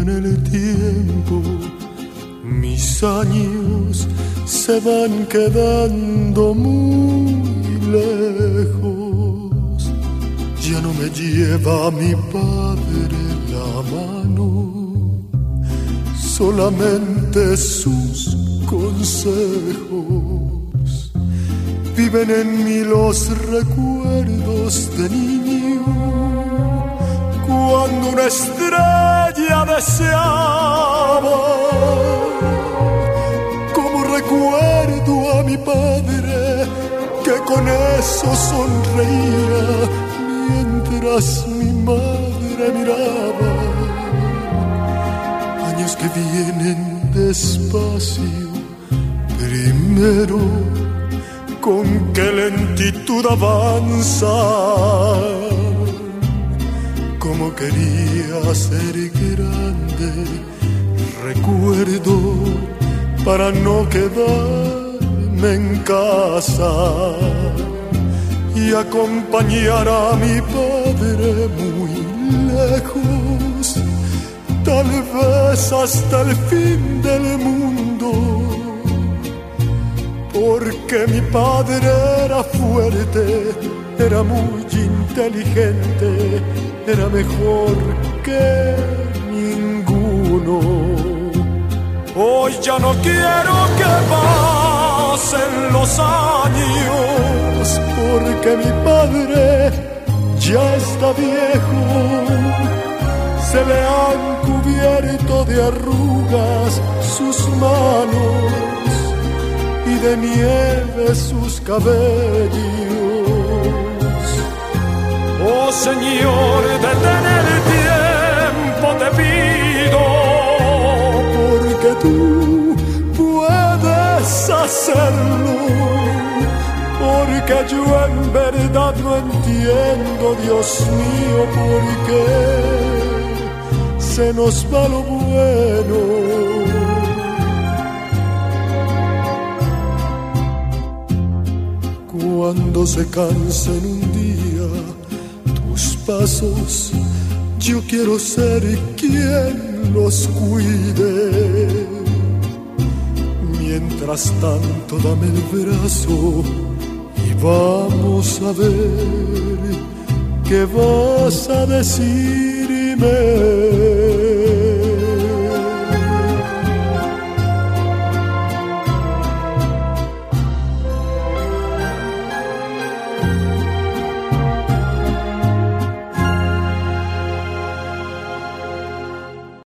en el tiempo, mis años se van quedando muy lejos. Ya no me lleva mi padre la mano, solamente sus consejos. Viven en mí los recuerdos de niño, cuando una estrella deseaba recuerdo a mi padre que con eso sonreía mientras mi madre miraba. Años que vienen despacio, primero con qué lentitud avanza. Como quería ser grande, recuerdo para no quedarme en casa y acompañar a mi padre muy lejos, tal vez hasta el fin del mundo, porque mi padre era fuerte, era muy inteligente, era mejor que ninguno. Hoy ya no quiero que pasen los años, porque mi padre ya está viejo. Se le han cubierto de arrugas sus manos y de nieve sus cabellos. Señor, detén el tiempo, te pido que tú puedes hacerlo, porque yo en verdad no entiendo, Dios mío, por qué se nos va lo bueno. Cuando se cansen un día pasos, yo quiero ser quien los cuide. Mientras tanto, dame el brazo y vamos a ver qué vas a decirme.